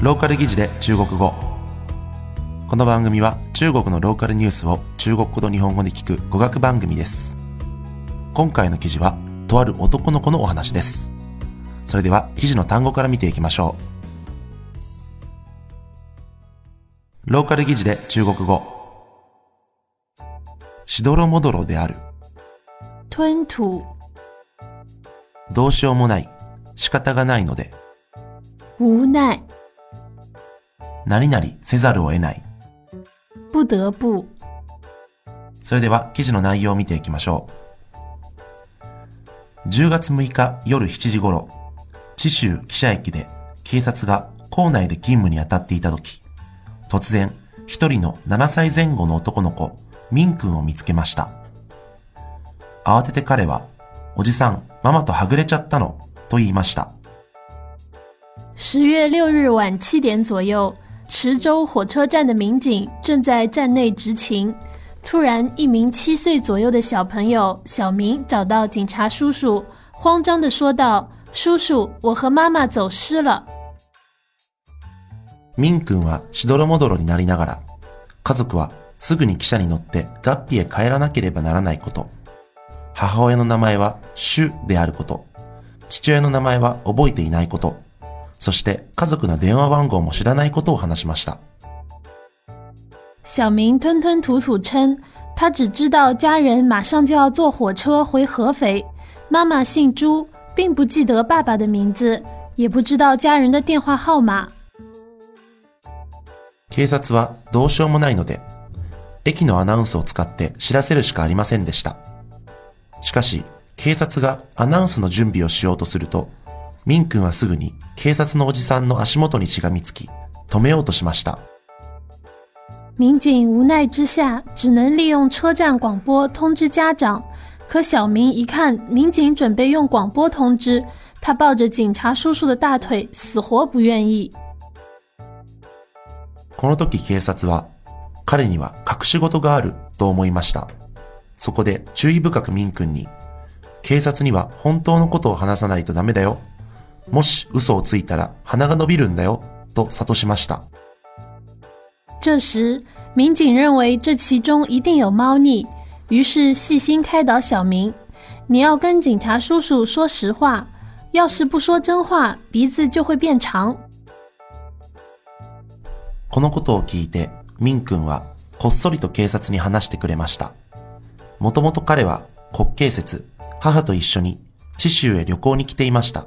ローカル記事で中国語。この番組は中国のローカルニュースを中国語と日本語で聞く語学番組です。今回の記事はとある男の子のお話です。それでは記事の単語から見ていきましょう。ローカル記事で中国語。しどろもどろである。吞吐、どうしようもない。仕方がないので。无奈、何々せざるを得ない不得不、それでは記事の内容を見ていきましょう。10月6日夜7時頃、知州記者駅で警察が校内で勤務に当たっていた時、突然一人の7歳前後の男の子、ミン君を見つけました。慌てて彼は、おじさん、ママとはぐれちゃったの、と言いました。10月6日晚七点左右，池州火车站的民警正在站内执勤。突然，一名七岁左右的小朋友小明找到警察叔叔，慌张地说道：“叔叔，我和妈妈走失了。ミン君はしどろもどろになりながら、家族はすぐに汽車に乗って合皮へ帰らなければならないこと、母親の名前はシュであること、父親の名前は覚えていないこと、 そして家族の電話番号も知らないことを話しました。”小明吞吞吐吐称，他只知道家人马上就要坐火车回合肥，妈妈姓朱，并不记得爸爸的名字，也不知道家人的电话号码。警察はどうしようもないので、駅のアナウンスを使って知らせるしかありませんでした。しかし、警察がアナウンスの準備をしようとすると、ミン君はすぐに警察のおじさんの足元にしがみつき、止めようとしました。民警无奈之下，只能利用车站广播通知家长。可小明一看民警准备用广播通知，他抱着警察叔叔的大腿，死活不愿意。この時警察は、彼には隠し事があると思いました。そこで注意深くミン君に、警察には本当のことを話さないとダメだよ。もし嘘をついたら鼻が伸びるんだよ、と諭しました。这时，民警认为这其中一定有猫腻，于是细心开导小明：“你要跟警察叔叔说实话，要是不说真话，鼻子就会变长。このことを聞いて、ミン君はこっそりと警察に話してくれました。もともと彼は国慶節、母と一緒に知州へ旅行に来ていました。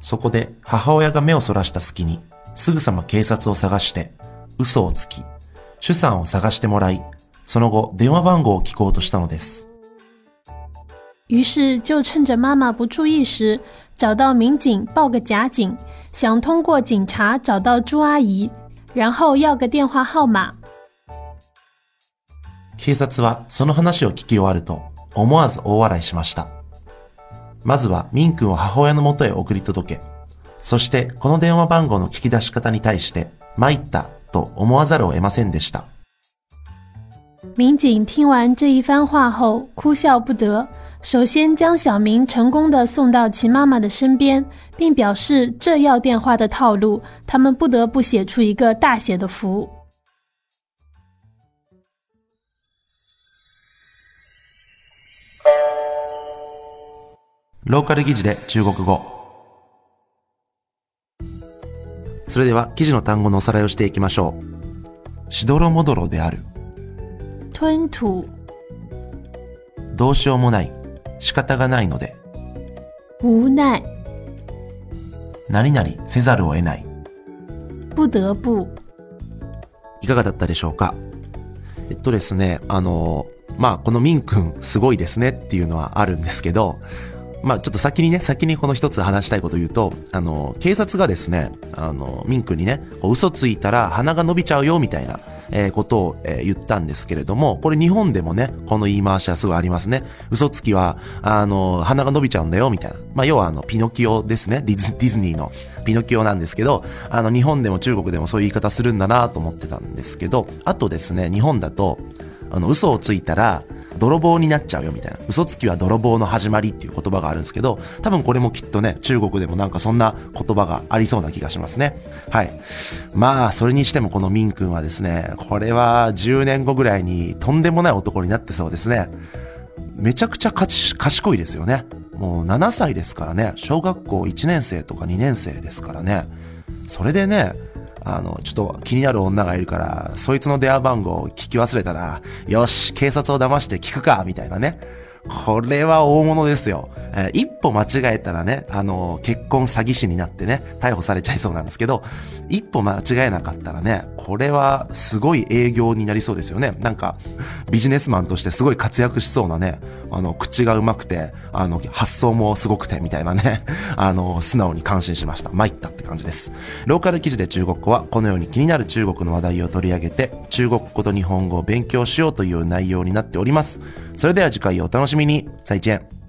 そこで母親が目をそらした隙に、すぐさま警察を探して、嘘をつき、主さんを探してもらい、その後電話番号を聞こうとしたのです。于是就趁着妈妈不注意时，找到民警报个假警，想通过警察找到朱阿姨，然后要个电话号码。警察はその話を聞き終わると、思わず大笑いしました。まずはミン君を母親の元へ送り届け、そしてこの電話番号の聞き出し方に対して、参ったと思わざるを得ませんでした。民警听完这一番话后，哭笑不得。首先将小明成功的送到其妈妈的身边，并表示这要电话的套路，他们不得不写出一个大写的符。 ローカル記事で中国語。それでは記事の単語のおさらいをしていきましょう。しどろもどろである。吞吐、どうしようもない。仕方がないので。无奈、何々せざるを得ない。不得不、いかがだったでしょうか？えっとですね、あの、まあ、このミンくんすごいですねっていうのはあるんですけど、まあちょっと先にね、先にこの一つ話したいこと言うと、あの、警察がですね、あの、ミンクにね、嘘ついたら鼻が伸びちゃうよみたいな、えーことを、えー言ったんですけれども、これ日本でもね、この言い回しはすごいありますね。嘘つきは、あの、鼻が伸びちゃうんだよみたいな。まあ要はあの、ピノキオですね。ディズディズニーのピノキオなんですけど、あの、日本でも中国でもそういう言い方するんだなと思ってたんですけど、あとですね、日本だと、あの、嘘をついたら、泥棒になっちゃうよみたいな。嘘つきは泥棒の始まりっていう言葉があるんですけど、多分これもきっとね、中国でもなんかそんな言葉がありそうな気がしますね。はい。まあ、それにしてもこのミン君はですね、これは10年後ぐらいにとんでもない男になってそうですね。めちゃくちゃかち賢いですよね。もう7歳ですからね、小学校1年生とか2年生ですからね。それでね、あの、ちょっと気になる女がいるから、そいつの電話番号を聞き忘れたら、よし、警察を騙して聞くか、みたいなね。これは大物ですよ。えー一歩間違えたらね、あの、結婚詐欺師になってね、逮捕されちゃいそうなんですけど、一歩間違えなかったらね、これはすごい営業になりそうですよね。なんか、ビジネスマンとしてすごい活躍しそうなね、あの、口が上手くて、あの、発想もすごくて、みたいなね、あの、素直に感心しました。参ったって感じです。ローカル記事で中国語は、このように気になる中国の話題を取り上げて、中国語と日本語を勉強しようという内容になっております。それでは次回お楽しみに。我是米再见。